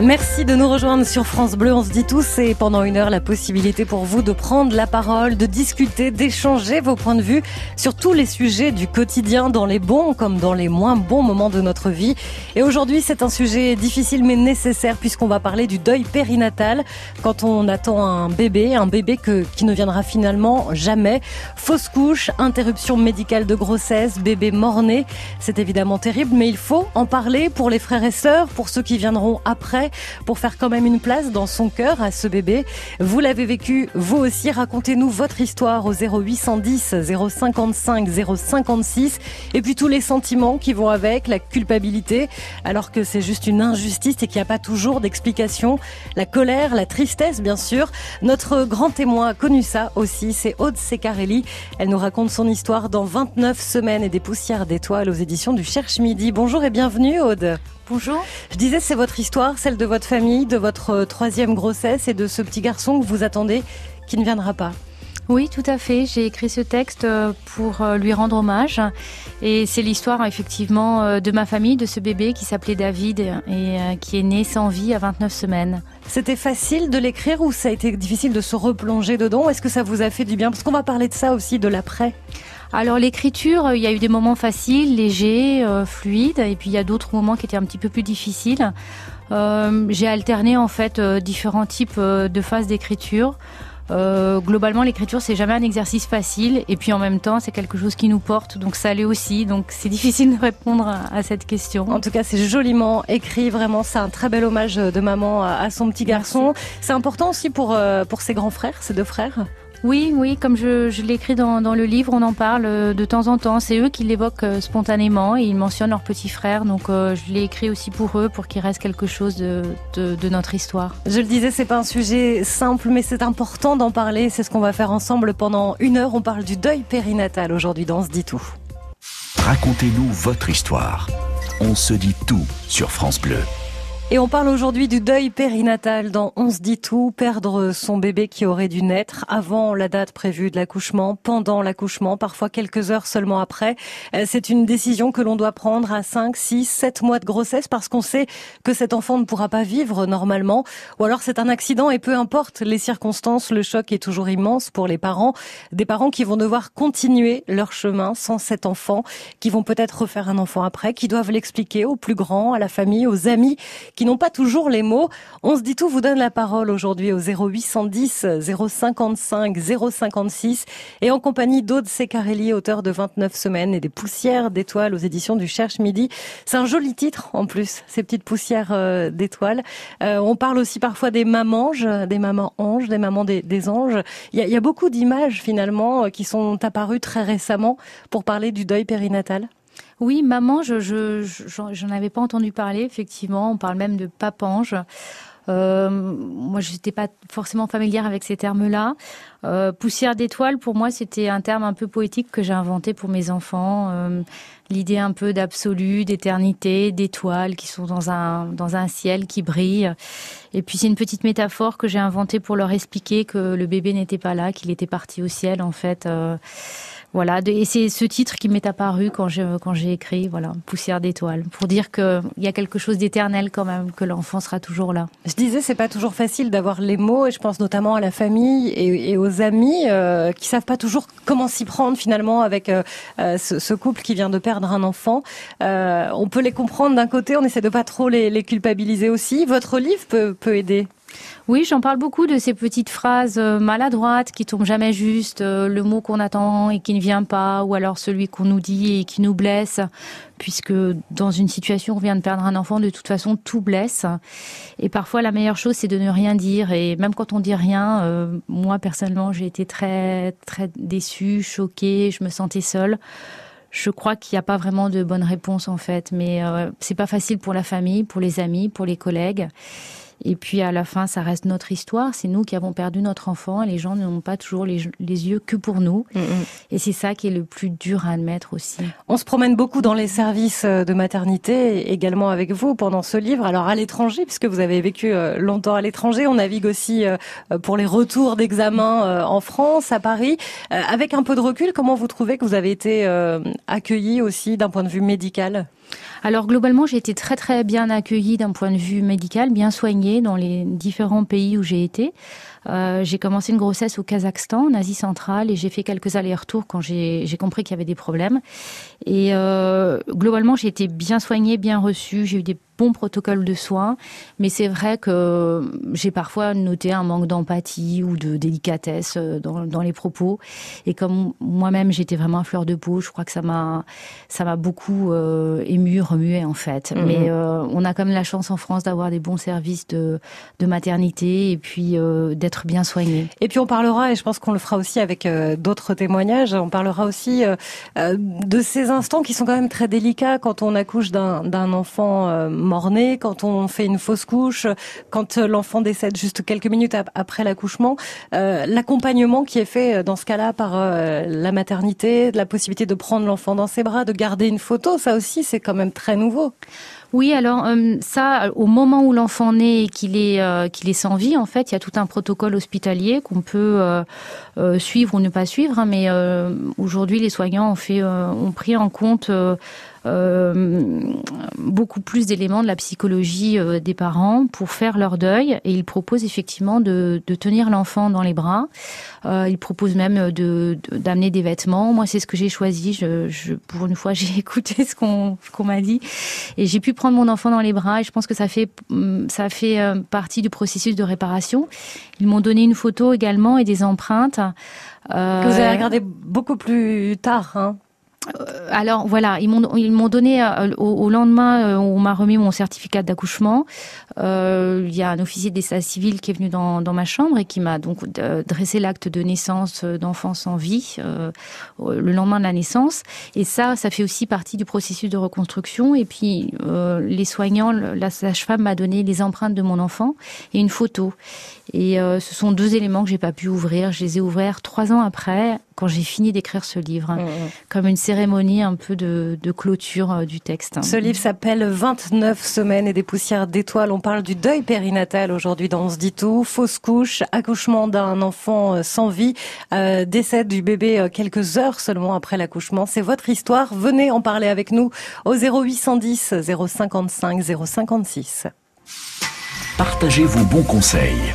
Merci de nous rejoindre sur France Bleu. On se dit tous et pendant une heure la possibilité pour vous de prendre la parole, de discuter, d'échanger vos points de vue sur tous les sujets du quotidien, dans les bons comme dans les moins bons moments de notre vie. Et aujourd'hui, c'est un sujet difficile mais nécessaire puisqu'on va parler du deuil périnatal quand on attend un bébé, un bébé que, qui ne viendra finalement jamais. Fausse couche, interruption médicale de grossesse, bébé mort-né. C'est évidemment terrible, mais il faut en parler pour les frères et sœurs, pour ceux qui viendront après pour faire quand même une place dans son cœur à ce bébé. Vous l'avez vécu, vous aussi, racontez-nous votre histoire au 0810 055 056 et puis tous les sentiments qui vont avec, la culpabilité, alors que c'est juste une injustice et qu'il n'y a pas toujours d'explication, la colère, la tristesse bien sûr. Notre grand témoin a connu ça aussi, c'est Aude Secarelli. Elle nous raconte son histoire dans 29 semaines et des poussières d'étoiles aux éditions du Cherche Midi. Bonjour et bienvenue Aude. Bonjour. Je disais, c'est votre histoire, celle de votre famille, de votre euh, troisième grossesse et de ce petit garçon que vous attendez qui ne viendra pas? Oui, tout à fait. J'ai écrit ce texte euh, pour euh, lui rendre hommage. Et c'est l'histoire, effectivement, de ma famille, de ce bébé qui s'appelait David et qui est né sans vie à 29 semaines. C'était facile de l'écrire ou ça a été difficile de se replonger dedans? Est-ce que ça vous a fait du bien? Parce qu'on va parler de ça aussi, de l'après. Alors l'écriture, il y a eu des moments faciles, légers, euh, fluides, et puis il y a d'autres moments qui étaient un petit peu plus difficiles. Euh, j'ai alterné en fait euh, différents types de phases d'écriture. globalement, l'écriture, c'est jamais un exercice facile, et puis en même temps, c'est quelque chose qui nous porte, donc ça l'est aussi. Donc c'est difficile de répondre à, cette question. En tout cas, c'est joliment écrit, vraiment, c'est un très bel hommage de maman à, son petit garçon. C'est important aussi pour pour ses grands frères, ses deux frères. Oui, oui, comme je, je l'écris dans, dans, le livre, on en parle euh, de temps en temps. C'est eux qui l'évoquent euh, spontanément et ils mentionnent leur petit frère. Donc euh, je l'ai écrit aussi pour eux, pour qu'il reste quelque chose de, de, de, notre histoire. Je le disais, c'est pas un sujet simple, mais c'est important d'en parler. C'est ce qu'on va faire ensemble pendant une heure. On parle du deuil périnatal aujourd'hui dans On se dit tout. Racontez-nous votre histoire. On se dit tout sur France Bleu. Et on parle aujourd'hui du deuil périnatal dans On se dit tout, perdre son bébé qui aurait dû naître avant la date prévue de l'accouchement, pendant l'accouchement, parfois quelques heures seulement après. Euh, c'est une décision que l'on doit prendre à 5, 6, 7 mois de grossesse parce qu'on sait que cet enfant ne pourra pas vivre normalement ou alors c'est un accident et peu importe les circonstances, le choc est toujours immense pour les parents, des parents qui vont devoir continuer leur chemin sans cet enfant, qui vont peut-être refaire un enfant après, qui doivent l'expliquer aux plus grands, à la famille, aux amis qui n'ont pas toujours les mots. On se dit tout vous donne la parole aujourd'hui au 0810 055 056 et en compagnie d'Aude Secarelli, auteur de 29 semaines et des poussières d'étoiles aux éditions du Cherche Midi. C'est un joli titre en plus, ces petites poussières euh, d'étoiles. Euh, on parle aussi parfois des mamanges, des mamans anges, des mamans des, anges. Il y a, il y a beaucoup d'images finalement euh, qui sont apparues très récemment pour parler du deuil périnatal. Oui, maman, je, je, j'en avais pas entendu parler, effectivement. On parle même de papange. Euh, moi, je n'étais pas forcément familière avec ces termes-là. Euh, poussière d'étoiles, pour moi, c'était un terme un peu poétique que j'ai inventé pour mes enfants. Euh, L'idée un peu d'absolu, d'éternité, d'étoiles qui sont dans un dans un ciel qui brille. Et puis c'est une petite métaphore que j'ai inventée pour leur expliquer que le bébé n'était pas là, qu'il était parti au ciel en fait. Voilà, et c'est ce titre qui m'est apparu quand j'ai quand j'ai écrit, voilà, Poussière d'étoiles, pour dire qu'il y a quelque chose d'éternel quand même, que l'enfant sera toujours là. Je disais, c'est pas toujours facile d'avoir les mots, et je pense notamment à la famille et, aux amis euh, qui savent pas toujours comment s'y prendre finalement avec euh, euh, ce, couple qui vient de perdre un enfant. Euh, on peut les comprendre d'un côté, on essaie de pas trop les, les culpabiliser aussi. Votre livre peut, peut aider. Oui, j'en parle beaucoup de ces petites phrases euh, maladroites qui tombent jamais juste, euh, le mot qu'on attend et qui ne vient pas, ou alors celui qu'on nous dit et qui nous blesse, puisque dans une situation où on vient de perdre un enfant, de toute façon, tout blesse. Et parfois, la meilleure chose, c'est de ne rien dire. Et même quand on dit rien, euh, moi, personnellement, j'ai été très, très déçue, choquée, je me sentais seule je crois qu'il n'y a pas vraiment de bonne réponse en fait, mais c'est pas facile pour la famille, pour les amis, pour les collègues. Et puis à la fin, ça reste notre histoire. C'est nous qui avons perdu notre enfant. Et les gens n'ont pas toujours les, yeux que pour nous. Mm, mm. Et c'est ça qui est le plus dur à admettre aussi. On se promène beaucoup dans les services euh, de maternité, également avec vous pendant ce livre. Alors à l'étranger, puisque vous avez vécu euh, longtemps à l'étranger, on navigue aussi euh, pour les retours d'examen en France, à Paris. Avec un peu de recul, comment vous trouvez que vous avez été accueilli aussi d'un point de vue médical? Alors globalement, j'ai été très très bien accueillie d'un point de vue médical, bien soignée dans les différents pays où j'ai été. Euh, j'ai commencé une grossesse au Kazakhstan, en Asie centrale, et j'ai fait quelques allers-retours quand j'ai compris qu'il y avait des problèmes. Et euh, globalement, j'ai été bien soignée, bien reçue. J'ai eu des bons protocoles de soins, mais c'est vrai que j'ai parfois noté un manque d'empathie ou de délicatesse euh, dans, dans, les propos. Et comme moi-même j'étais vraiment à fleur de peau, je crois que ça m'a ça m'a beaucoup euh, ému, remué en fait. Mhm. Mais euh, on a quand même la chance en France d'avoir des bons services de, de maternité et puis euh, d'être bien soigné. Et puis on parlera, et je pense qu'on le fera aussi avec d'autres témoignages, on parlera aussi de ces instants qui sont quand même très délicats quand on accouche d'un enfant mort-né, quand on fait une fausse couche, quand l'enfant décède juste quelques minutes après l'accouchement. L'accompagnement qui est fait dans ce cas-là par la maternité, la possibilité de prendre l'enfant dans ses bras, de garder une photo, ça aussi c'est quand même très nouveau. Oui, alors euh, ça, au moment où l'enfant naît et qu'il est euh, qu'il est sans vie, en fait, il y a tout un protocole hospitalier qu'on peut euh, suivre ou ne pas suivre. Hein, mais aujourd'hui, les soignants ont fait ont pris en compte beaucoup plus d'éléments de la psychologie des parents pour faire leur deuil. Et ils proposent effectivement de, de tenir l'enfant dans les bras. Ils proposent même d'amener des vêtements. Moi, c'est ce que j'ai choisi. Pour une fois, j'ai écouté ce qu'on qu'on m'a dit et j'ai pu prendre mon enfant dans les bras. Et je pense que ça fait ça fait euh, partie du processus de réparation. Ils m'ont donné une photo également et des empreintes. Euh, que vous avez regardé beaucoup plus tard, hein alors voilà, ils m'ont ils m'ont donné euh, au, lendemain euh, on m'a remis mon certificat d'accouchement. il y a un officier d'état civil qui est venu dans, dans ma chambre et qui m'a donc dressé l'acte de naissance d'enfant sans vie le lendemain de la naissance. Et ça, ça fait aussi partie du processus de reconstruction. Et puis les soignants, la sage-femme m'a donné les empreintes de mon enfant et une photo. Et ce sont deux éléments que j'ai pas pu ouvrir. Je les ai ouverts trois ans après quand j'ai fini d'écrire ce livre, mmh, mmh. comme une cérémonie un peu de, clôture euh, du texte. Ce livre s'appelle 29 semaines et des poussières d'étoiles. On parle du deuil périnatal aujourd'hui dans On se dit tout. Fausse couche, accouchement d'un enfant euh, sans vie, euh, décès du bébé quelques heures seulement après l'accouchement. C'est votre histoire. Venez en parler avec nous au 0810 055 056. Partagez vos bons conseils.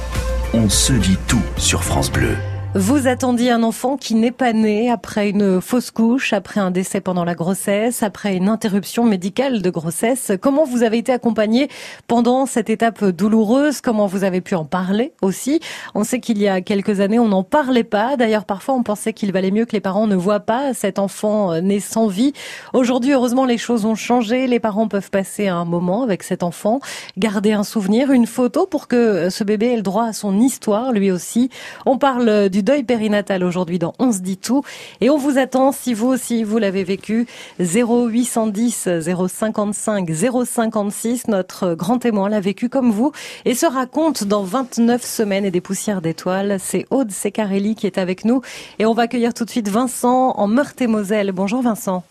On se dit tout sur France Bleu. Vous attendiez un enfant qui n'est pas né après une fausse couche, après un décès pendant la grossesse, après une interruption médicale de grossesse. Comment vous avez été accompagné pendant cette étape douloureuse? Comment vous avez pu en parler aussi? On sait qu'il y a quelques années, on n'en parlait pas. D'ailleurs, parfois, on pensait qu'il valait mieux que les parents ne voient pas cet enfant euh, né sans vie. Aujourd'hui, heureusement, les choses ont changé. Les parents peuvent passer un moment avec cet enfant, garder un souvenir, une photo pour que ce bébé ait le droit à son histoire, lui aussi. On parle du du deuil périnatal aujourd'hui dans On se dit tout. Et on vous attend si vous aussi vous l'avez vécu. 0810 055 056. Notre grand témoin l'a vécu comme vous et se raconte dans 29 semaines et des poussières d'étoiles. C'est Aude Secarelli qui est avec nous. Et on va accueillir tout de suite Vincent en Meurthe-et-Moselle. Bonjour Vincent.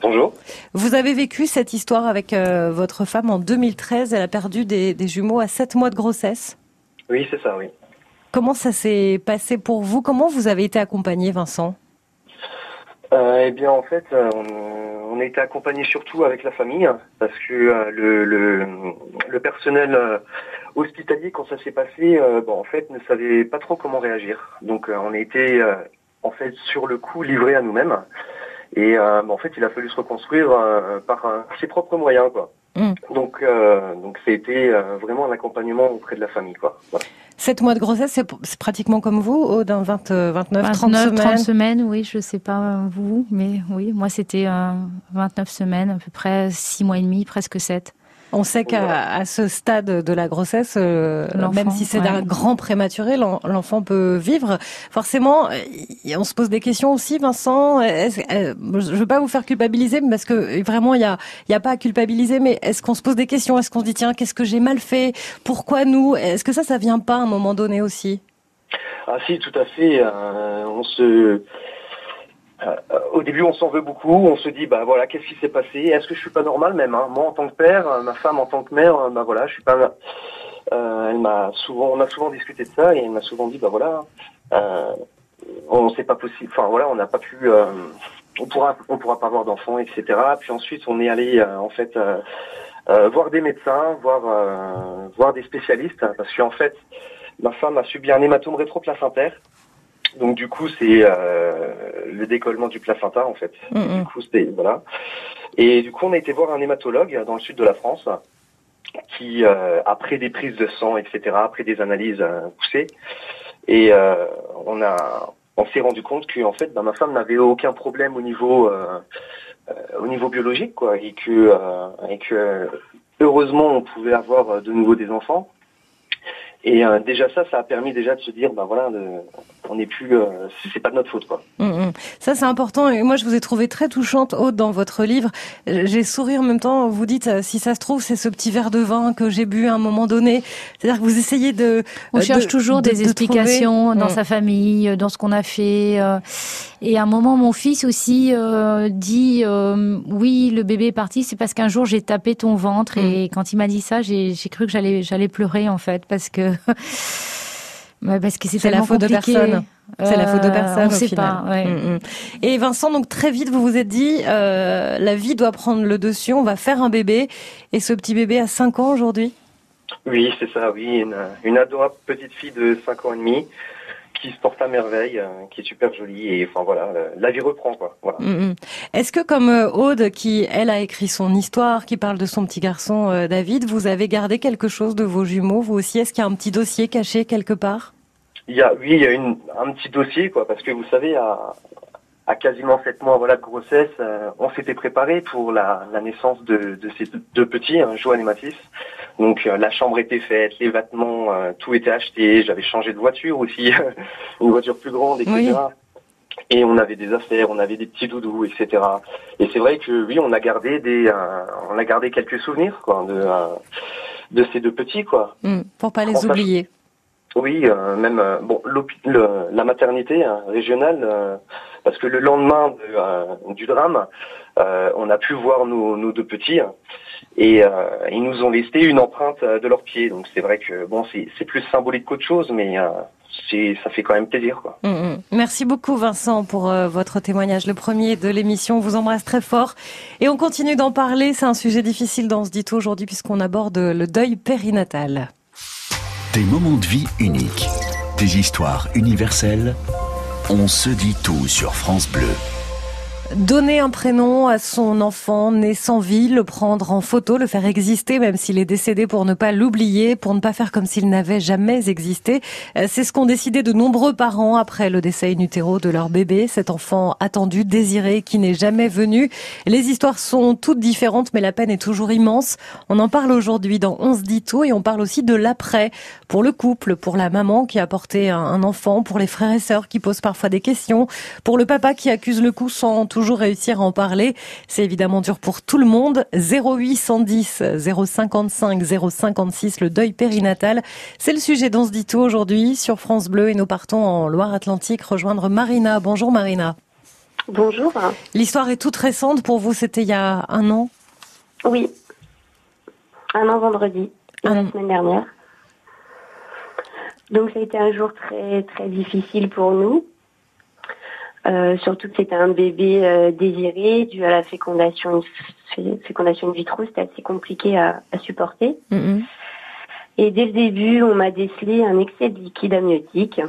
Bonjour. Vous avez vécu cette histoire avec euh, votre femme en 2013. Elle a perdu des, des jumeaux à 7 mois de grossesse. Oui, c'est ça, oui. Comment ça s'est passé pour vous? Comment vous avez été accompagné, Vincent? Euh, Eh bien, en fait, euh, on, a été accompagné surtout avec la famille, parce que euh, le, personnel hospitalier, quand ça s'est passé, en fait, ne savait pas trop comment réagir. Donc, on a été, en fait, sur le coup, livré à nous-mêmes. Et en fait, il a fallu se reconstruire par ses propres moyens, quoi. Mm. Donc, donc, c'était vraiment un accompagnement auprès de la famille, quoi. 7 mois de grossesse, c'est pratiquement comme vous, d'un 20, 29, 30 semaines 30 semaines, oui, je sais pas euh, vous, mais oui, moi c'était 29 semaines, à peu près 6 mois et demi, presque 7. On sait qu'à ce stade de la grossesse, euh, même si c'est un grand prématuré, l'enfant peut vivre. Forcément, on se pose des questions aussi, Vincent. je ne veux pas vous faire culpabiliser, parce que vraiment, il n'y a, y a pas à culpabiliser, mais est-ce qu'on se pose des questions? Est-ce qu'on se dit, tiens, qu'est-ce que j'ai mal fait? Pourquoi nous? Est-ce que ça, ça vient pas à un moment donné aussi? Ah si, tout à fait. Euh, on se, euh, au début, on s'en veut beaucoup. On se dit, bah voilà, qu'est-ce qui s'est passé? Est-ce que je suis pas normal même hein? Moi, en tant que père, euh, ma femme en tant que mère, bah voilà, je suis pas. elle m'a souvent, on a souvent discuté de ça et elle m'a souvent dit, bah voilà, on sait pas possible. Enfin voilà, on n'a pas pu. on pourra, on pourra pas avoir d'enfants, etc. Puis ensuite, on est allé en fait. voir des médecins, voir voir des spécialistes, parce qu'en fait, ma femme a subi un hématome rétroplacentaire. Donc du coup, c'est euh, le décollement du placenta en fait. Du coup, c'était voilà. Et du coup, on a été voir un hématologue dans le sud de la France qui, euh, après des prises de sang, etc., après des analyses euh, poussées, et on a, on s'est rendu compte que en fait, bah, ma femme n'avait aucun problème au niveau, au niveau biologique, quoi, et que, et que heureusement, on pouvait avoir de nouveau des enfants. Et euh, déjà ça, ça a permis déjà de se dire, ben voilà, on n'est plus, euh, c'est pas de notre faute quoi. Mm, mm. Ça c'est important. Et moi je vous ai trouvé très touchante, Aude, dans votre livre. J'ai souri en même temps. Vous dites, euh, si ça se trouve, c'est ce petit verre de vin que j'ai bu à un moment donné. C'est-à-dire que vous essayez de. On cherche toujours des explications dans mm. sa famille, dans ce qu'on a fait. Et à un moment, mon fils aussi dit, oui, le bébé est parti, c'est parce qu'un jour j'ai tapé ton ventre. Et quand il m'a dit ça, j'ai cru que j'allais j'allais pleurer en fait, parce que parce que c'est la faute de personne. C'est la faute de personne. on ne sait pas. Mm, mm. Et Vincent, donc très vite, vous vous êtes dit, euh, la vie doit prendre le dessus. On va faire un bébé. Et ce petit bébé a 5 ans aujourd'hui? Oui, c'est ça. Oui, une, une adorable petite fille de 5 ans et demi qui se porte à merveille, euh, qui est super jolie et enfin voilà, la vie reprend quoi. Voilà. Mm, mm. Est-ce que comme euh, Aude, qui elle a écrit son histoire, qui parle de son petit garçon euh, David, vous avez gardé quelque chose de vos jumeaux vous aussi? Est-ce qu'il y a un petit dossier caché quelque part? Il y a, oui, il y a une, un petit dossier quoi, parce que vous savez, à, à quasiment sept mois voilà de grossesse, on s'était préparé pour la, la naissance de, de, ces deux petits, hein, Joanne et Mathis. Donc euh, la chambre était faite, les vêtements, euh, tout était acheté. J'avais changé de voiture aussi, une voiture plus grande, etc. Et on avait des affaires, on avait des petits doudous, etc. Et c'est vrai que oui, on a gardé des, euh, on a gardé quelques souvenirs quoi de de ces deux petits quoi. Mmh, pour pas les oublier. Oui, même bon, la maternité hein, régionale, parce que le lendemain du drame, on a pu voir nos, deux petits et euh, ils nous ont laissé une empreinte euh, de leurs pieds. Donc c'est vrai que bon, c'est plus symbolique qu'autre chose, mais euh, ça fait quand même plaisir. Quoi. Mm, mm. Merci beaucoup Vincent pour votre témoignage, le premier de l'émission. On vous embrasse très fort et on continue d'en parler. C'est un sujet difficile dans ce dit aujourd'hui puisqu'on aborde le deuil périnatal. Des moments de vie uniques, des histoires universelles. On se dit tout sur France Bleu. Donner un prénom à son enfant né sans vie, le prendre en photo, le faire exister même s'il est décédé pour ne pas l'oublier, pour ne pas faire comme s'il n'avait jamais existé. Euh, c'est ce qu'ont décidé de nombreux parents après le décès in utero de leur bébé, cet enfant attendu, désiré, qui n'est jamais venu. Les histoires sont toutes différentes, mais la peine est toujours immense. On en parle aujourd'hui dans On se dit tout et on parle aussi de l'après pour le couple, pour la maman qui a porté un enfant, pour les frères et sœurs qui posent parfois des questions, pour le papa qui accuse le coup sans toujours toujours réussir à en parler. C'est évidemment dur pour tout le monde. 0810 055 056, le deuil périnatal. C'est le sujet dont se dit tout aujourd'hui sur France Bleu et nous partons en Loire-Atlantique rejoindre Marina. Bonjour Marina. Bonjour. L'histoire est toute récente pour vous, c'était il y a un an? Oui. Un an vendredi, la semaine dernière. Donc ça a été un jour très très difficile pour nous. Euh, surtout que c'était un bébé euh, désiré dû à la fécondation, fécondation in vitro, c'était assez compliqué à, à supporter. Mm-hmm. Et dès le début, on m'a décelé un excès de liquide amniotique.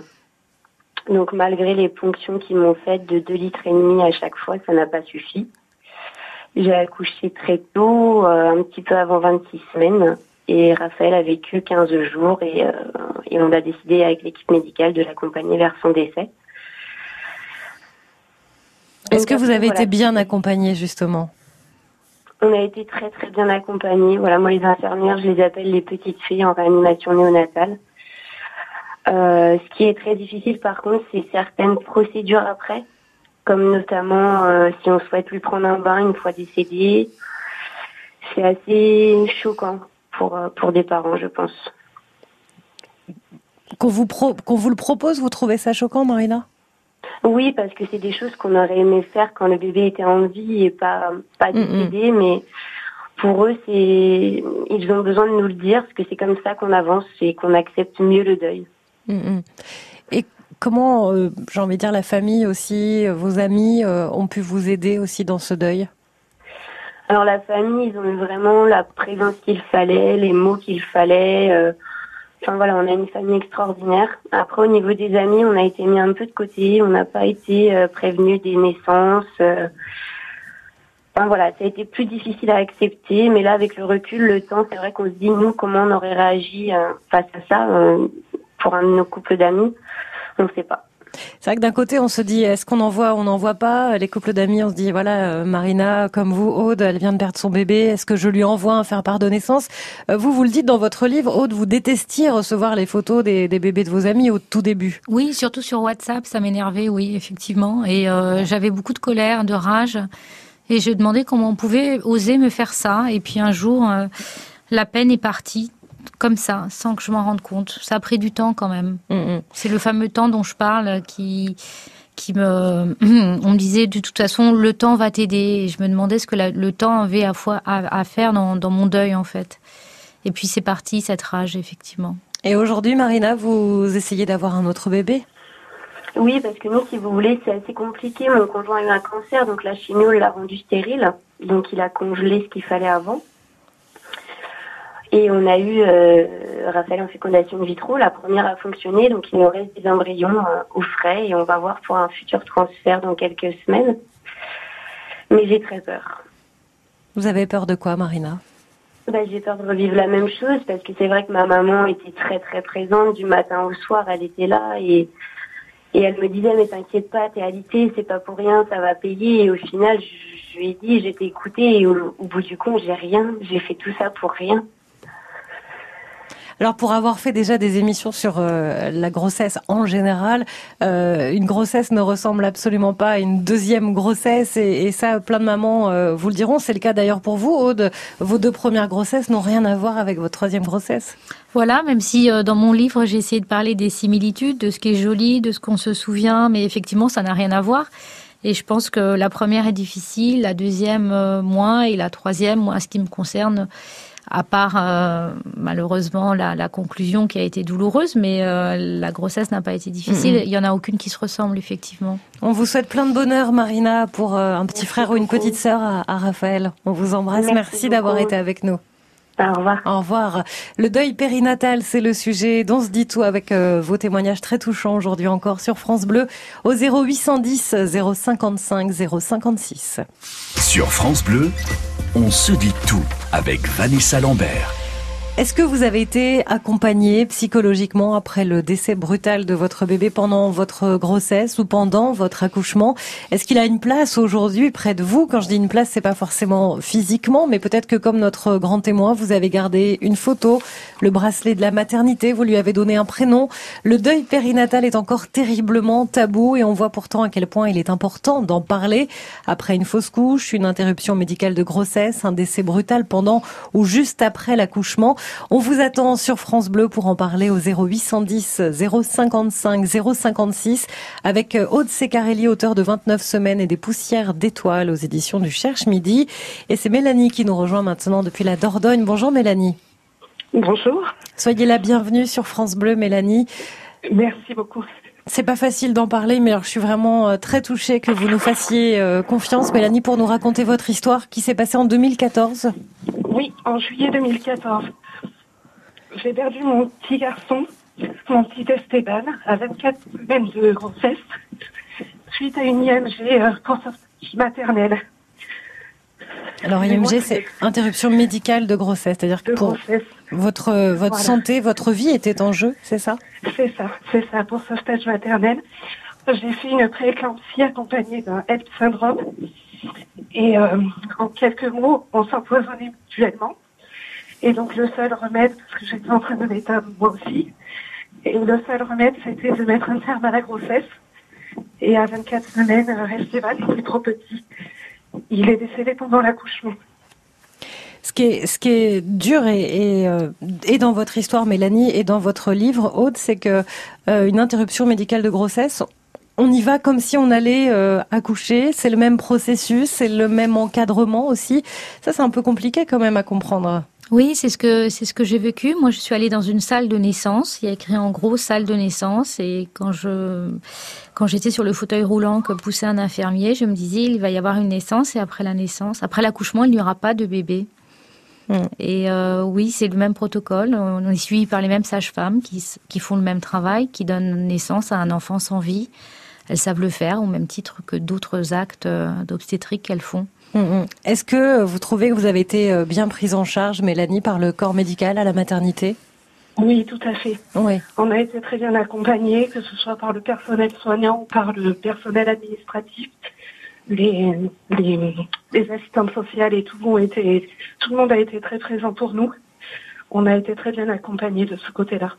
Donc malgré les ponctions qu'ils m'ont faites de 2 litres et demi à chaque fois, ça n'a pas suffi. J'ai accouché très tôt, euh, un petit peu avant 26 semaines. Et Raphaël a vécu 15 jours et, et on a décidé avec l'équipe médicale de l'accompagner vers son décès. Est-ce que vous avez été bien accompagné justement On a été très très bien accompagnés. Voilà, moi les infirmières, je les appelle les petites filles en réanimation néonatale. Euh, ce qui est très difficile par contre, c'est certaines procédures après, comme notamment euh, si on souhaite lui prendre un bain une fois décédé. C'est assez choquant pour, euh, pour des parents, je pense. Qu'on vous, qu'on vous le propose, vous trouvez ça choquant, Marina Oui, parce que c'est des choses qu'on aurait aimé faire quand le bébé était en vie et pas, pas décédé, mais pour eux, c'est ils ont besoin de nous le dire, parce que c'est comme ça qu'on avance et qu'on accepte mieux le deuil. Et comment, euh, j'ai envie de dire, la famille aussi, vos amis euh, ont pu vous aider aussi dans ce deuil? Alors la famille, ils ont eu vraiment la présence qu'il fallait, les mots qu'il fallait. Euh, Enfin voilà, on a une famille extraordinaire. Après, au niveau des amis, on a été mis un peu de côté. On n'a pas été euh, prévenu des naissances. Euh. Enfin voilà, ça a été plus difficile à accepter. Mais là, avec le recul, le temps, c'est vrai qu'on se dit nous comment on aurait réagi euh, face à ça pour un de nos couples d'amis? On ne sait pas. C'est vrai que d'un côté, on se dit, est-ce qu'on en voit, on n'en voit pas? Les couples d'amis, on se dit, voilà, euh, Marina, comme vous, Aude, elle vient de perdre son bébé, est-ce que je lui envoie un faire part de naissance? Euh, Vous, vous le dites dans votre livre, Aude, vous détestiez recevoir les photos des, bébés de vos amis au tout début. Oui, surtout sur WhatsApp, ça m'énervait, oui, effectivement. Et euh, j'avais beaucoup de colère, de rage. Et je demandais comment on pouvait oser me faire ça. Et puis un jour, la peine est partie comme ça, sans que je m'en rende compte. Ça a pris du temps quand même. Mm, mm. C'est le fameux temps dont je parle qui qui me on me disait de toute façon le temps va t'aider. Je me demandais ce que le temps avait à, à, faire dans, dans, mon deuil en fait. Et puis c'est parti cette rage effectivement. Et aujourd'hui Marina vous essayez d'avoir un autre bébé? Oui parce que nous si vous voulez c'est assez compliqué. Mon conjoint a eu un cancer donc la chimio l'a rendu stérile. Donc il a congelé ce qu'il fallait avant et on a eu, euh, Raphaël en fécondation in vitro, la première a fonctionné, donc il nous reste des embryons euh, au frais et on va voir pour un futur transfert dans quelques semaines. Mais j'ai très peur. Vous avez peur de quoi, Marina? Bah, J'ai peur de revivre la même chose parce que c'est vrai que ma maman était très très présente du matin au soir, elle était là et, et elle me disait mais t'inquiète pas, t'es alité, c'est pas pour rien, ça va payer. Et au final, je, lui ai dit, j'étais écoutée et au, au bout du compte, j'ai rien, j'ai fait tout ça pour rien. Alors pour avoir fait déjà des émissions sur euh, la grossesse en général, euh, une grossesse ne ressemble absolument pas à une deuxième grossesse et, ça, plein de mamans euh, vous le diront. C'est le cas d'ailleurs pour vous, Aude. Vos deux premières grossesses n'ont rien à voir avec votre troisième grossesse. Voilà, même si dans mon livre j'ai essayé de parler des similitudes, de ce qui est joli, de ce qu'on se souvient, mais effectivement ça n'a rien à voir. Et je pense que la première est difficile, la deuxième moins, et la troisième, moi, ce qui me concerne, à part euh, malheureusement la, conclusion qui a été douloureuse, mais euh, la grossesse n'a pas été difficile. Il y en a aucune qui se ressemble effectivement. On vous souhaite plein de bonheur, Marina, pour euh, un petit frère ou une petite sœur à, Raphaël. On vous embrasse. Merci, d'avoir été avec nous. Au revoir. Au revoir. Le deuil périnatal, c'est le sujet dont se dit tout avec vos témoignages très touchants aujourd'hui encore sur France Bleu au 0810 055 056. Sur France Bleu, on se dit tout avec Vanessa Lambert. Est-ce que vous avez été accompagné psychologiquement après le décès brutal de votre bébé pendant votre grossesse ou pendant votre accouchement? Est-ce qu'il a une place aujourd'hui près de vous? Quand je dis une place, c'est pas forcément physiquement, mais peut-être que comme notre grand témoin, vous avez gardé une photo, le bracelet de la maternité, vous lui avez donné un prénom. Le deuil périnatal est encore terriblement tabou et on voit pourtant à quel point il est important d'en parler après une fausse couche, une interruption médicale de grossesse, un décès brutal pendant ou juste après l'accouchement. On vous attend sur France Bleu pour en parler au 0810 055 056 avec Aude Secarelli, auteur de 29 semaines et des poussières d'étoiles aux éditions du Cherche Midi. Et c'est Mélanie qui nous rejoint maintenant depuis la Dordogne. Bonjour Mélanie. Bonjour. Soyez la bienvenue sur France Bleu, Mélanie. Merci beaucoup. C'est pas facile d'en parler, mais alors je suis vraiment euh, très touchée que vous nous fassiez euh, confiance, Mélanie, pour nous raconter votre histoire qui s'est passée en 2014. Oui, en juillet 2014 j'ai perdu mon petit garçon, mon petit Esteban, à 24 semaines de grossesse, suite à une IMG euh, maternelle. Alors IMG, c'est interruption médicale de grossesse, c'est-à-dire que pour votre votre santé, votre vie était en jeu, c'est ça? C'est ça, c'est ça. Pour ce stage maternel, j'ai fait une prééclampsie accompagnée d'un HELP syndrome Et euh, en quelques mots, on s'empoisonnait mutuellement. Et donc le seul remède, parce que j'étais en train de l'état moi aussi, et le seul remède, c'était de mettre un terme à la grossesse. Et à 24 semaines, Esteban était trop petit. Il est décédé pendant l'accouchement. Ce qui est, dur euh, et, dans votre histoire, Mélanie, et dans votre livre, Aude, c'est que euh, une interruption médicale de grossesse, on y va comme si on allait euh, accoucher. C'est le même processus, c'est le même encadrement aussi. Ça, c'est un peu compliqué quand même à comprendre. Oui, c'est ce que c'est ce que j'ai vécu. Moi, je suis allée dans une salle de naissance. Il y a écrit en gros salle de naissance. Et quand je quand j'étais sur le fauteuil roulant que poussait un infirmier, je me disais il va y avoir une naissance et après la naissance, après l'accouchement, il n'y aura pas de bébé. Mm. Et euh, oui, c'est le même protocole. On est suivi par les mêmes sages-femmes qui, qui font le même travail, qui donnent naissance à un enfant sans vie. Elles savent le faire au même titre que d'autres actes euh, d'obstétrique qu'elles font. Mm, mm. Est-ce que vous trouvez que vous avez été euh, bien prise en charge, Mélanie, par le corps médical à la maternité? Oui, tout à fait. Oui. On a été très bien accompagnés, que ce soit par le personnel soignant ou par le personnel administratif les, les, les, assistantes sociales et tout, tout le monde a été très présent pour nous. On a été très bien accompagnés de ce côté-là.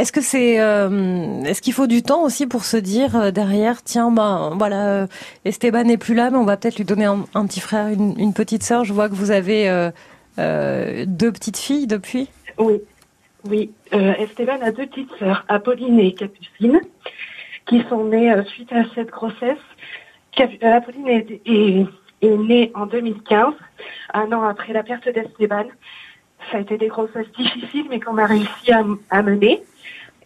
Est-ce que c'est, euh, est-ce qu'il faut du temps aussi pour se dire euh, derrière, tiens, ben voilà, euh, Esteban n'est plus là, mais on va peut-être lui donner un, petit frère, une, petite sœur. Je vois que vous avez deux petites filles depuis. Oui, oui. Esteban a deux petites sœurs, Apolline et Capucine, qui sont nées suite à cette grossesse Apolline est, est, est, née en 2015, un an après la perte d'Esteban. Ça a été des grossesses difficiles, mais qu'on a réussi à mener.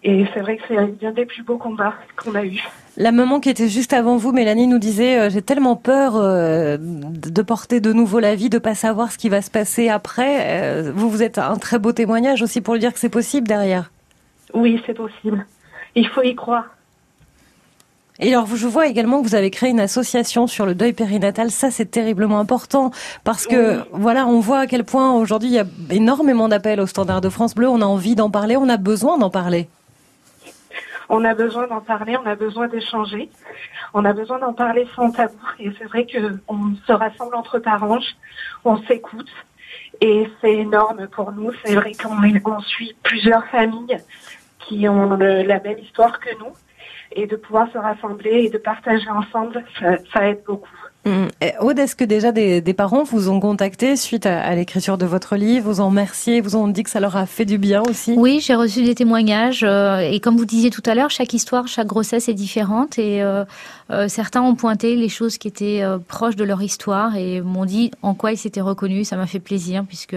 Et c'est vrai que c'est un des plus beaux combats qu'on a eu. La maman qui était juste avant vous, Mélanie, nous disait euh, j'ai tellement peur euh, de porter de nouveau la vie, de pas savoir ce qui va se passer après. Euh, vous, vous êtes un très beau témoignage aussi pour lui dire que c'est possible derrière. Oui, c'est possible. Il faut y croire. Et alors, je vois également que vous avez créé une association sur le deuil périnatal. Ça, c'est terriblement important parce que, oui. voilà, on voit à quel point aujourd'hui il y a énormément d'appels au standard de France Bleu. On a envie d'en parler, on a besoin d'en parler. On a besoin d'en parler, on a besoin d'échanger, on a besoin d'en parler sans tabou. Et c'est vrai que on se rassemble entre parents, on s'écoute. Et c'est énorme pour nous. C'est vrai qu'on on suit plusieurs familles qui ont la même histoire que nous et de pouvoir se rassembler et de partager ensemble, ça aide beaucoup. Mmh. Aude, est-ce que déjà des, parents vous ont contacté suite à, l'écriture de votre livre, vous ont remercié, vous ont dit que ça leur a fait du bien aussi? Oui, j'ai reçu des témoignages euh, et comme vous disiez tout à l'heure, chaque histoire, chaque grossesse est différente et euh, euh, certains ont pointé les choses qui étaient euh, proches de leur histoire et m'ont dit en quoi ils s'étaient reconnus. Ça m'a fait plaisir puisque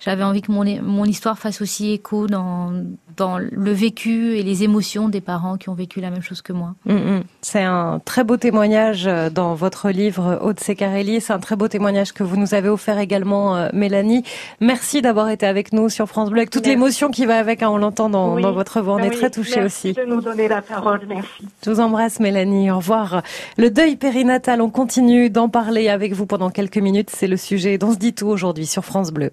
j'avais envie que mon, mon histoire fasse aussi écho dans, dans le vécu et les émotions des parents qui ont vécu la même chose que moi. Mmh, C'est un très beau témoignage dans votre livre Aude Secarelli. C'est un très beau témoignage que vous nous avez offert également, euh, Mélanie. Merci d'avoir été avec nous sur France Bleu, avec toute l'émotion qui va avec, hein, on l'entend dans, oui. dans, votre voix. On est oui. très touchés aussi. aussi. de nous donner la parole, merci. Je vous embrasse, Mélanie. Au revoir. Le deuil périnatal, on continue d'en parler avec vous pendant quelques minutes. C'est le sujet dont se dit tout aujourd'hui sur France Bleu.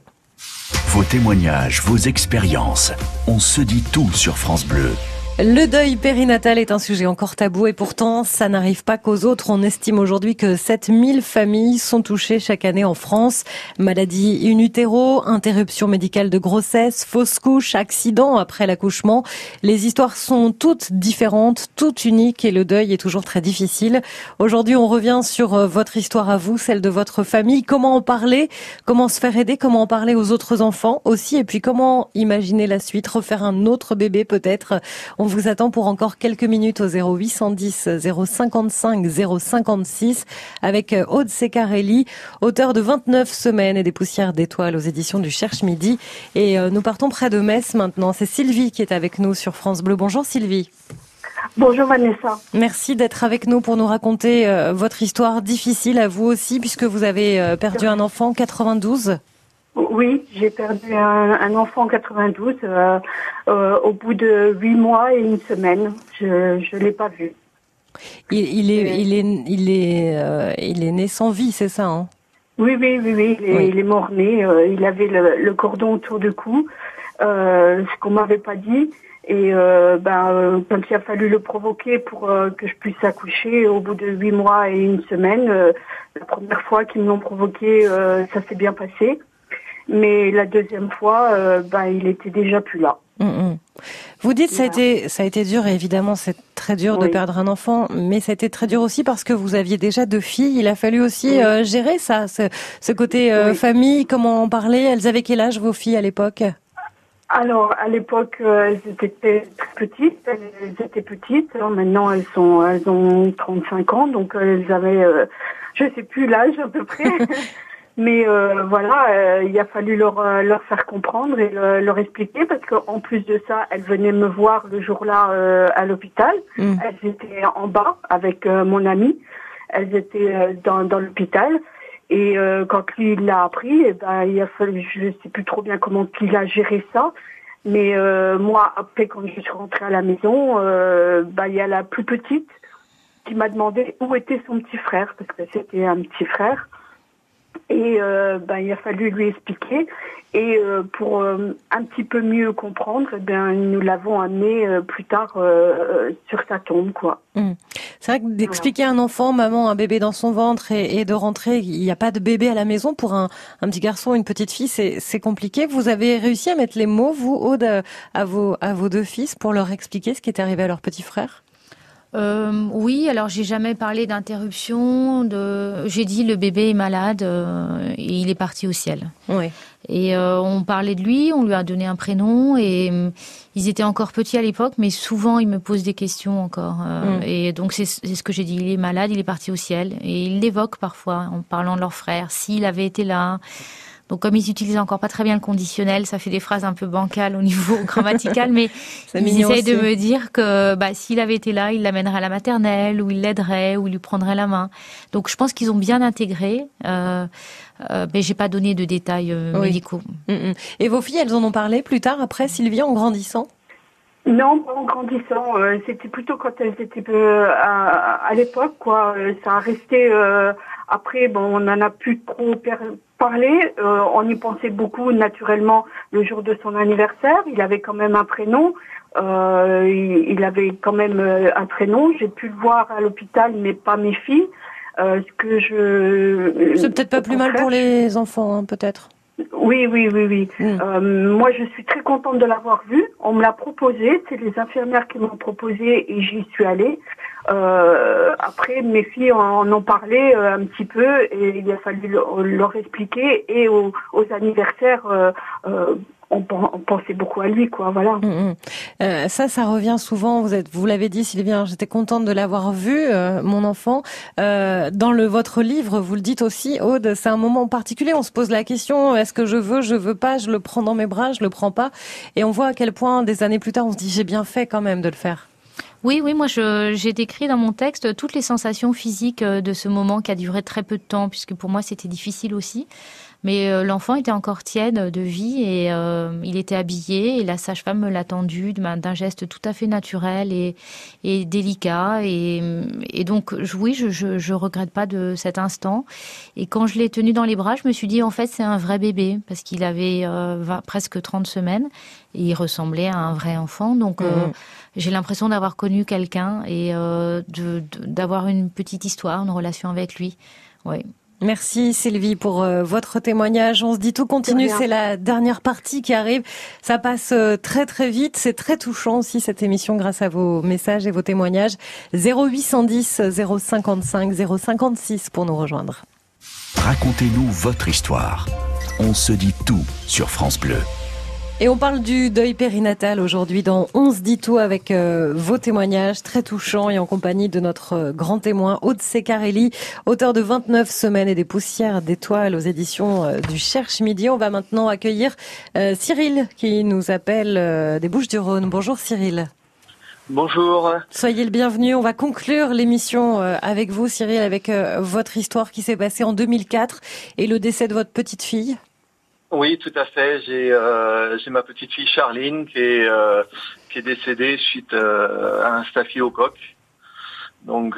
Vos témoignages, vos expériences, on se dit tout sur France Bleu. Le deuil périnatal est un sujet encore tabou et pourtant ça n'arrive pas qu'aux autres. On estime aujourd'hui que 7000 familles sont touchées chaque année en France. Maladie in utero, interruption médicale de grossesse, fausse couche, accident après l'accouchement. Les histoires sont toutes différentes, toutes uniques et le deuil est toujours très difficile. Aujourd'hui on revient sur euh, votre histoire à vous, celle de votre famille. Comment en parler? Comment se faire aider? Comment en parler aux autres enfants aussi? Et puis comment imaginer la suite? Refaire un autre bébé peut-être? On vous attend pour encore quelques minutes au 0810 055 056 avec Aude Secarelli, auteur de 29 semaines et des poussières d'étoiles aux éditions du Cherche Midi. Et nous partons près de Metz maintenant. C'est Sylvie qui est avec nous sur France Bleu. Bonjour Sylvie. Bonjour Vanessa. Merci d'être avec nous pour nous raconter euh, votre histoire difficile à vous aussi puisque vous avez euh, perdu un enfant en 92. Oui, j'ai perdu un, un, enfant en 92 euh, euh, au bout de huit mois et une semaine. Je ne l'ai pas vu. Il, il, est, il, est, il, est, euh, il est né sans vie, c'est ça hein? Oui, oui, oui, oui. Il est, oui. il est mort-né. il avait le, le, cordon autour du cou. ce qu'on m'avait pas dit. Et ben, quand il a fallu le provoquer pour que je puisse accoucher, au bout de huit mois et une semaine, la première fois qu'ils me l'ont provoqué, ça s'est bien passé. Mais la deuxième fois, ben, il était déjà plus là. Mm, mm. Vous dites ça a été ça a été dur et évidemment c'est très dur de perdre un enfant, mais ça a été très dur aussi parce que vous aviez déjà deux filles. Il a fallu aussi euh, gérer ça, ce, côté euh, famille. Comment en parler? Elles avaient quel âge vos filles à l'époque? Alors, à l'époque, euh, elles étaient très petites. Elles étaient petites. maintenant, elles sont, elles ont 35 ans, donc elles avaient, je sais plus l'âge à peu près. Mais euh, voilà, euh, il a fallu leur, euh, leur faire comprendre et leur expliquer parce qu'en plus de ça, elles venaient me voir le jour-là à l'hôpital. Mm. Elles étaient en bas avec mon ami. Elles étaient dans, dans l'hôpital. Et quand lui il l'a appris, eh ben, il a fallu, je sais plus trop bien comment il a géré ça. Mais moi, après, quand je suis rentrée à la maison, bah, il y a la plus petite qui m'a demandé où était son petit frère, parce que c'était un petit frère. Et euh, ben, il a fallu lui expliquer. Et euh, pour euh, un petit peu mieux comprendre, eh ben, nous l'avons amené plus tard sur sa tombe. quoi. Hmm. C'est vrai que d'expliquer à un enfant, maman, un bébé dans son ventre, et, de rentrer, il n'y a pas de bébé à la maison pour un, un petit garçon, une petite fille, c'est compliqué. Vous avez réussi à mettre les mots, vous, Aude, à vos, à vos deux fils pour leur expliquer ce qui est arrivé à leur petit frère? Euh, oui, alors j'ai jamais parlé d'interruption. De... J'ai dit le bébé est malade euh, et il est parti au ciel. Oui. Et euh, on parlait de lui, on lui a donné un prénom et euh, ils étaient encore petits à l'époque, mais souvent ils me posent des questions encore. Euh, mm. Et donc c'est ce que j'ai dit. Il est malade, il est parti au ciel et ils l'évoquent parfois en parlant de leur frère. S'il avait été là. Donc comme ils utilisent encore pas très bien le conditionnel, ça fait des phrases un peu bancales au niveau grammatical, mais ils essayent de me dire que bah, s'il avait été là, il l'amènerait à la maternelle, ou il l'aiderait, ou il lui prendrait la main. Donc je pense qu'ils ont bien intégré, euh, euh, mais j'ai pas donné de détails euh, médicaux. Mm, mm. Et vos filles, elles en ont parlé plus tard, après Sylvie, en grandissant? Non, pas en grandissant. Euh, c'était plutôt quand elles étaient euh, à, à l'époque, quoi. Ça a resté. Après, bon, on n'en a plus trop parler. Euh, on y pensait beaucoup naturellement le jour de son anniversaire. Il avait quand même un prénom. Euh, il, avait quand même euh, un prénom. J'ai pu le voir à l'hôpital, mais pas mes filles. ce que je. C'est peut-être pas plus mal pour les enfants, hein, peut-être. Oui, oui, oui, oui. Mm. moi, je suis très contente de l'avoir vu. On me l'a proposé. C'est les infirmières qui m'ont proposé et j'y suis allée. Euh, après, mes filles en ont parlé euh, un petit peu et il a fallu leur expliquer. Et aux, anniversaires, euh, on, pensait beaucoup à lui, quoi. Voilà. Mm, mm. ça, ça revient souvent. Vous êtes, vous l'avez dit, Sylvia. J'étais contente de l'avoir vu, mon enfant. dans le votre livre, vous le dites aussi, Aude. C'est un moment particulier. On se pose la question est-ce que je veux, je veux pas Je le prends dans mes bras, je le prends pas? Et on voit à quel point, des années plus tard, on se dit j'ai bien fait quand même de le faire. Oui, oui, moi j'ai décrit dans mon texte toutes les sensations physiques euh, de ce moment qui a duré très peu de temps, puisque pour moi c'était difficile aussi. Mais euh, l'enfant était encore tiède de vie et euh, il était habillé et la sage-femme me l'a tendu d'un geste tout à fait naturel et, et délicat. Et, et, donc, oui, je, je, je, regrette pas de cet instant. Et quand je l'ai tenu dans les bras, je me suis dit, en fait, c'est un vrai bébé parce qu'il avait euh, presque 30 semaines et il ressemblait à un vrai enfant. Donc, mmh. j'ai l'impression d'avoir connu quelqu'un et d'avoir une petite histoire, une relation avec lui. Oui. Merci Sylvie pour euh, votre témoignage. On se dit tout continue, c'est la dernière partie qui arrive. Ça passe euh, très très vite, c'est très touchant aussi cette émission grâce à vos messages et vos témoignages. 0810 055 056 pour nous rejoindre. Racontez-nous votre histoire. On se dit tout sur France Bleu. Et on parle du deuil périnatal aujourd'hui dans On se dit tout avec euh, vos témoignages très touchants et en compagnie de notre euh, grand témoin Aude Secarelli, auteur de 29 semaines et des poussières d'étoiles aux éditions euh, du Cherche Midi. On va maintenant accueillir Cyril qui nous appelle des Bouches du Rhône. Bonjour Cyril. Bonjour. Soyez le bienvenu. On va conclure l'émission avec vous Cyril avec votre histoire qui s'est passée en 2004 et le décès de votre petite fille. Oui, tout à fait. J'ai euh, j'ai ma petite fille Charline qui est euh, qui est décédée suite euh, à un staphylocoque. Donc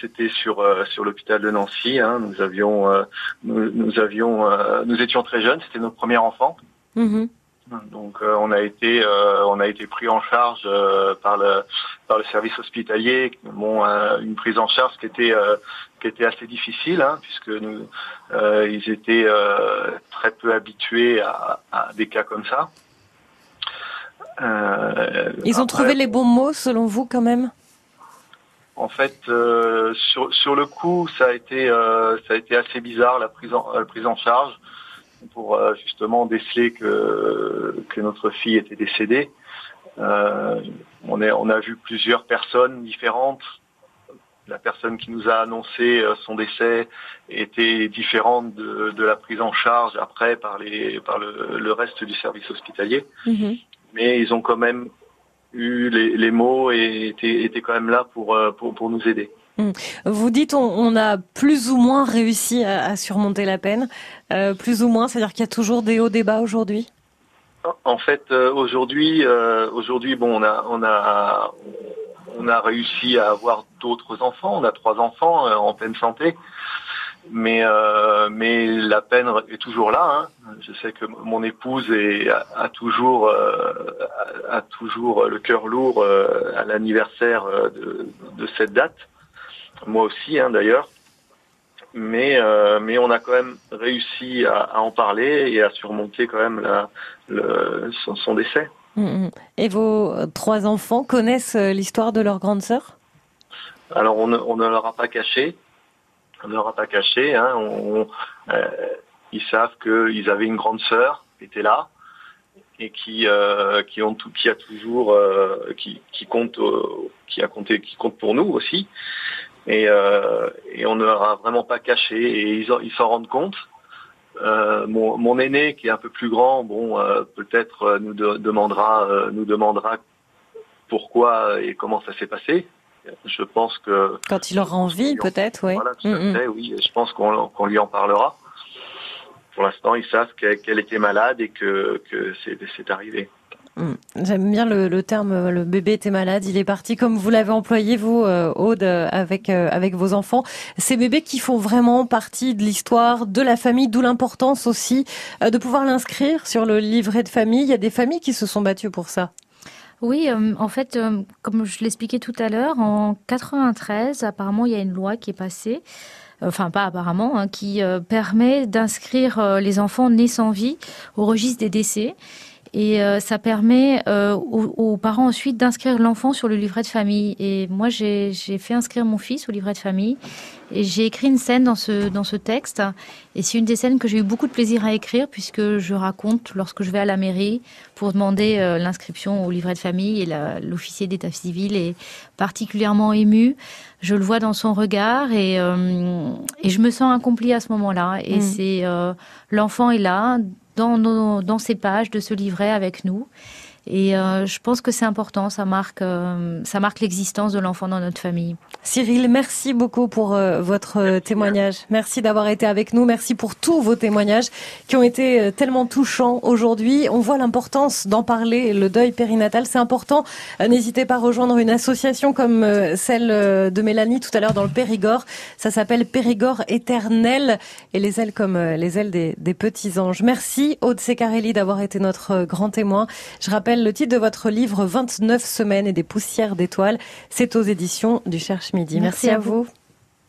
c'était sur sur l'hôpital de Nancy. Hein. Nous avions nous, avions nous étions très jeunes. C'était notre premier enfant. Mm-hmm. Donc on a été on a été pris en charge par le par le service hospitalier, bon une prise en charge qui était qui était assez difficile hein, puisque nous ils étaient très peu habitués à, à, des cas comme ça. ils ont trouvé les bons mots selon vous quand même? En fait, euh, sur, sur le coup, ça a été euh, ça a été assez bizarre la prise en la prise en charge pour euh, justement déceler que que notre fille était décédée. on est on a vu plusieurs personnes différentes. La personne qui nous a annoncé son décès était différente de, de la prise en charge après par les par le, le reste du service hospitalier. Mm-hmm. Mais ils ont quand même eu les, mots et étaient, quand même là pour, euh, pour, pour nous aider. Hmm. Vous dites on, a plus ou moins réussi à, surmonter la peine, euh, plus ou moins, c'est-à-dire qu'il y a toujours des hauts débats aujourd'hui? En fait, euh, aujourd'hui, aujourd'hui, bon, on a, on a, on a réussi à avoir d'autres enfants. On a trois enfants en pleine santé mais euh, mais la peine est toujours là. Hein. Je sais que mon épouse est, a, toujours euh, a, toujours le cœur lourd euh, à l'anniversaire de, cette date. Moi aussi, hein, d'ailleurs. Mais on a quand même réussi à, en parler et à surmonter quand même son décès. Mmh, mmh. Et vos trois enfants connaissent l'histoire de leur grande sœur? Alors on ne, on ne leur a pas caché on ne leur a pas caché. Hein, euh, ils savent qu'ils avaient une grande sœur qui était là et qui euh, ont tout, qui a toujours euh, qui, qui compte qui a compté qui compte pour nous aussi et, et on ne leur a vraiment pas caché et ils ils s'en rendent compte. Mon, mon aîné qui est un peu plus grand, bon peut-être nous demandera nous demandera pourquoi et comment ça s'est passé je pense que quand il aura envie, peut-être, oui. Voilà, tout à mm, mm. fait, oui. Je pense qu'on lui en parlera. Pour l'instant, ils savent qu'elle était malade et que, que c'est arrivé. Mm. J'aime bien le, terme le bébé était malade, il est parti comme vous l'avez employé vous euh, Aude avec euh, avec vos enfants. Ces bébés qui font vraiment partie de l'histoire de la famille, d'où l'importance aussi euh, de pouvoir l'inscrire sur le livret de famille. Il y a des familles qui se sont battues pour ça. Oui, euh, en fait, euh, comme je l'expliquais tout à l'heure, en 93, apparemment, il y a une loi qui est passée, euh, enfin pas apparemment, hein, qui permet d'inscrire les enfants nés sans vie au registre des décès. Et euh, ça permet euh, aux, parents ensuite d'inscrire l'enfant sur le livret de famille. Et moi, j'ai fait inscrire mon fils au livret de famille. Et j'ai écrit une scène dans ce, dans ce texte. Et c'est une des scènes que j'ai eu beaucoup de plaisir à écrire, puisque je raconte lorsque je vais à la mairie pour demander euh, l'inscription au livret de famille. Et l'officier d'état civil est particulièrement ému. Je le vois dans son regard et, et je me sens accomplie à ce moment-là. Et mmh. c'est l'enfant est là dans, ces pages de ce livret avec nous. Et euh, je pense que c'est important, ça marque, euh, ça marque l'existence de l'enfant dans notre famille. Cyril, merci beaucoup pour euh, votre témoignage. Merci d'avoir été avec nous. Merci pour tous vos témoignages qui ont été tellement touchants aujourd'hui. On voit l'importance d'en parler. Le deuil périnatal, c'est important. N'hésitez pas à rejoindre une association comme celle de Mélanie tout à l'heure dans le Périgord. Ça s'appelle Périgord éternel et les ailes comme les ailes des, des petits anges. Merci Aude Secarelli d'avoir été notre grand témoin. Je rappelle le titre de votre livre 29 semaines et des poussières d'étoiles. C'est aux éditions du Cherche Midi. Merci, à vous.